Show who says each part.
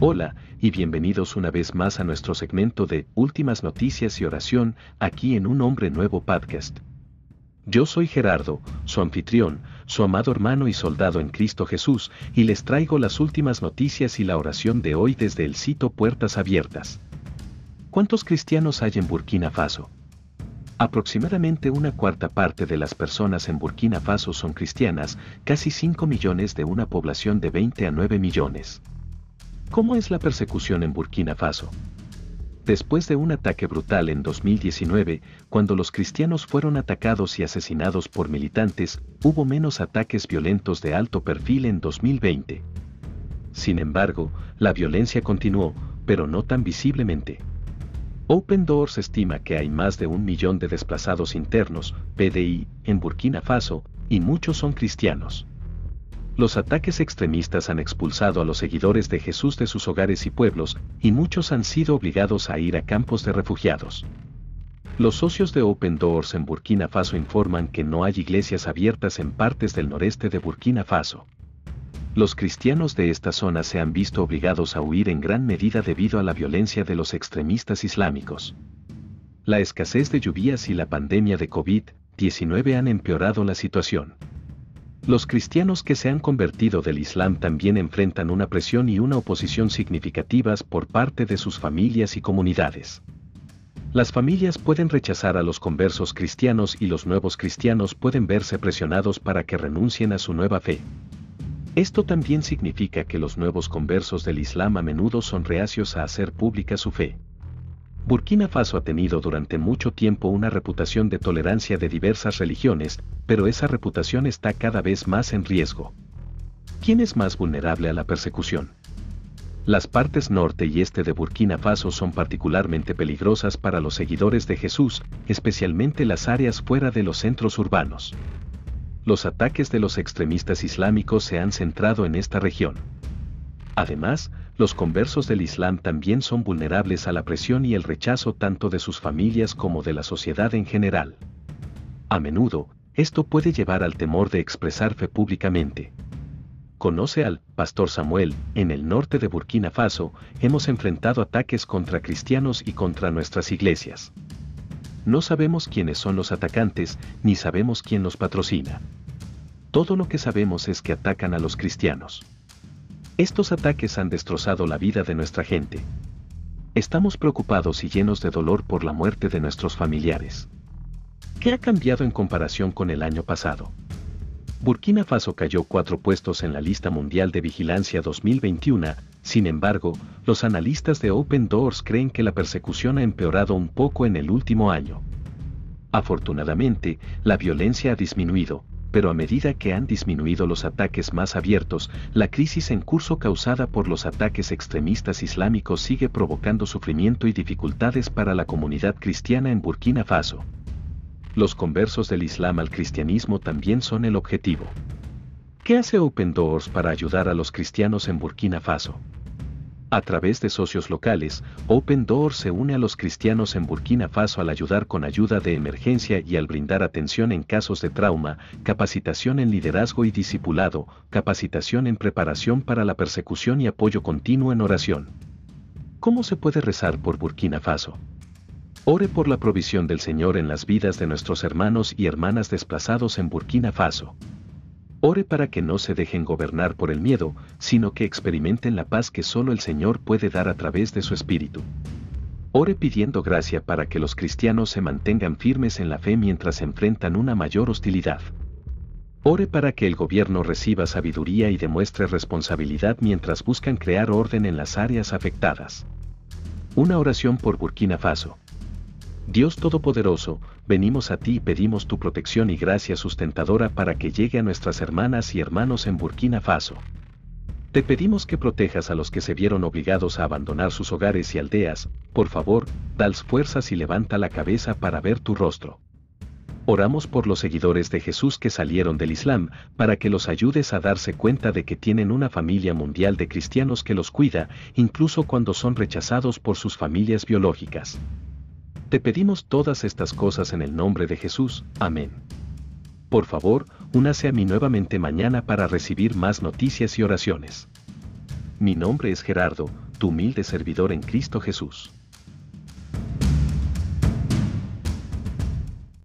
Speaker 1: Hola, y bienvenidos una vez más a nuestro segmento de Últimas Noticias y Oración, aquí en Un Hombre Nuevo Podcast. Yo soy Gerardo, su anfitrión, su amado hermano y soldado en Cristo Jesús, y les traigo las últimas noticias y la oración de hoy desde el sitio Puertas Abiertas. ¿Cuántos cristianos hay en Burkina Faso? Aproximadamente una cuarta parte de las personas en Burkina Faso son cristianas, casi 5 millones de una población de 20 a 9 millones. ¿Cómo es la persecución en Burkina Faso? Después de un ataque brutal en 2019, cuando los cristianos fueron atacados y asesinados por militantes, hubo menos ataques violentos de alto perfil en 2020. Sin embargo, la violencia continuó, pero no tan visiblemente. Open Doors estima que hay más de un millón de desplazados internos, PDI, en Burkina Faso, y muchos son cristianos. Los ataques extremistas han expulsado a los seguidores de Jesús de sus hogares y pueblos, y muchos han sido obligados a ir a campos de refugiados. Los socios de Open Doors en Burkina Faso informan que no hay iglesias abiertas en partes del noreste de Burkina Faso. Los cristianos de esta zona se han visto obligados a huir en gran medida debido a la violencia de los extremistas islámicos. La escasez de lluvias y la pandemia de COVID-19 han empeorado la situación. Los cristianos que se han convertido del Islam también enfrentan una presión y una oposición significativas por parte de sus familias y comunidades. Las familias pueden rechazar a los conversos cristianos y los nuevos cristianos pueden verse presionados para que renuncien a su nueva fe. Esto también significa que los nuevos conversos del Islam a menudo son reacios a hacer pública su fe. Burkina Faso ha tenido durante mucho tiempo una reputación de tolerancia de diversas religiones, pero esa reputación está cada vez más en riesgo. ¿Quién es más vulnerable a la persecución? Las partes norte y este de Burkina Faso son particularmente peligrosas para los seguidores de Jesús, especialmente las áreas fuera de los centros urbanos. Los ataques de los extremistas islámicos se han centrado en esta región. Además, los conversos del Islam también son vulnerables a la presión y el rechazo tanto de sus familias como de la sociedad en general. A menudo, esto puede llevar al temor de expresar fe públicamente. Conoce al Pastor Samuel, en el norte de Burkina Faso, hemos enfrentado ataques contra cristianos y contra nuestras iglesias. No sabemos quiénes son los atacantes, ni sabemos quién los patrocina. Todo lo que sabemos es que atacan a los cristianos. Estos ataques han destrozado la vida de nuestra gente. Estamos preocupados y llenos de dolor por la muerte de nuestros familiares. ¿Qué ha cambiado en comparación con el año pasado? Burkina Faso cayó cuatro puestos en la lista mundial de vigilancia 2021, sin embargo, los analistas de Open Doors creen que la persecución ha empeorado un poco en el último año. Afortunadamente, la violencia ha disminuido, pero a medida que han disminuido los ataques más abiertos, la crisis en curso causada por los ataques extremistas islámicos sigue provocando sufrimiento y dificultades para la comunidad cristiana en Burkina Faso. Los conversos del Islam al cristianismo también son el objetivo. ¿Qué hace Open Doors para ayudar a los cristianos en Burkina Faso? A través de socios locales, Open Door se une a los cristianos en Burkina Faso al ayudar con ayuda de emergencia y al brindar atención en casos de trauma, capacitación en liderazgo y discipulado, capacitación en preparación para la persecución y apoyo continuo en oración. ¿Cómo se puede rezar por Burkina Faso? Ore por la provisión del Señor en las vidas de nuestros hermanos y hermanas desplazados en Burkina Faso. Ore para que no se dejen gobernar por el miedo, sino que experimenten la paz que solo el Señor puede dar a través de su Espíritu. Ore pidiendo gracia para que los cristianos se mantengan firmes en la fe mientras enfrentan una mayor hostilidad. Ore para que el gobierno reciba sabiduría y demuestre responsabilidad mientras buscan crear orden en las áreas afectadas. Una oración por Burkina Faso. Dios Todopoderoso, venimos a ti y pedimos tu protección y gracia sustentadora para que llegue a nuestras hermanas y hermanos en Burkina Faso. Te pedimos que protejas a los que se vieron obligados a abandonar sus hogares y aldeas, por favor, dales fuerzas y levanta la cabeza para ver tu rostro. Oramos por los seguidores de Jesús que salieron del Islam, para que los ayudes a darse cuenta de que tienen una familia mundial de cristianos que los cuida, incluso cuando son rechazados por sus familias biológicas. Te pedimos todas estas cosas en el nombre de Jesús. Amén. Por favor, únase a mí nuevamente mañana para recibir más noticias y oraciones. Mi nombre es Gerardo, tu humilde servidor en Cristo Jesús.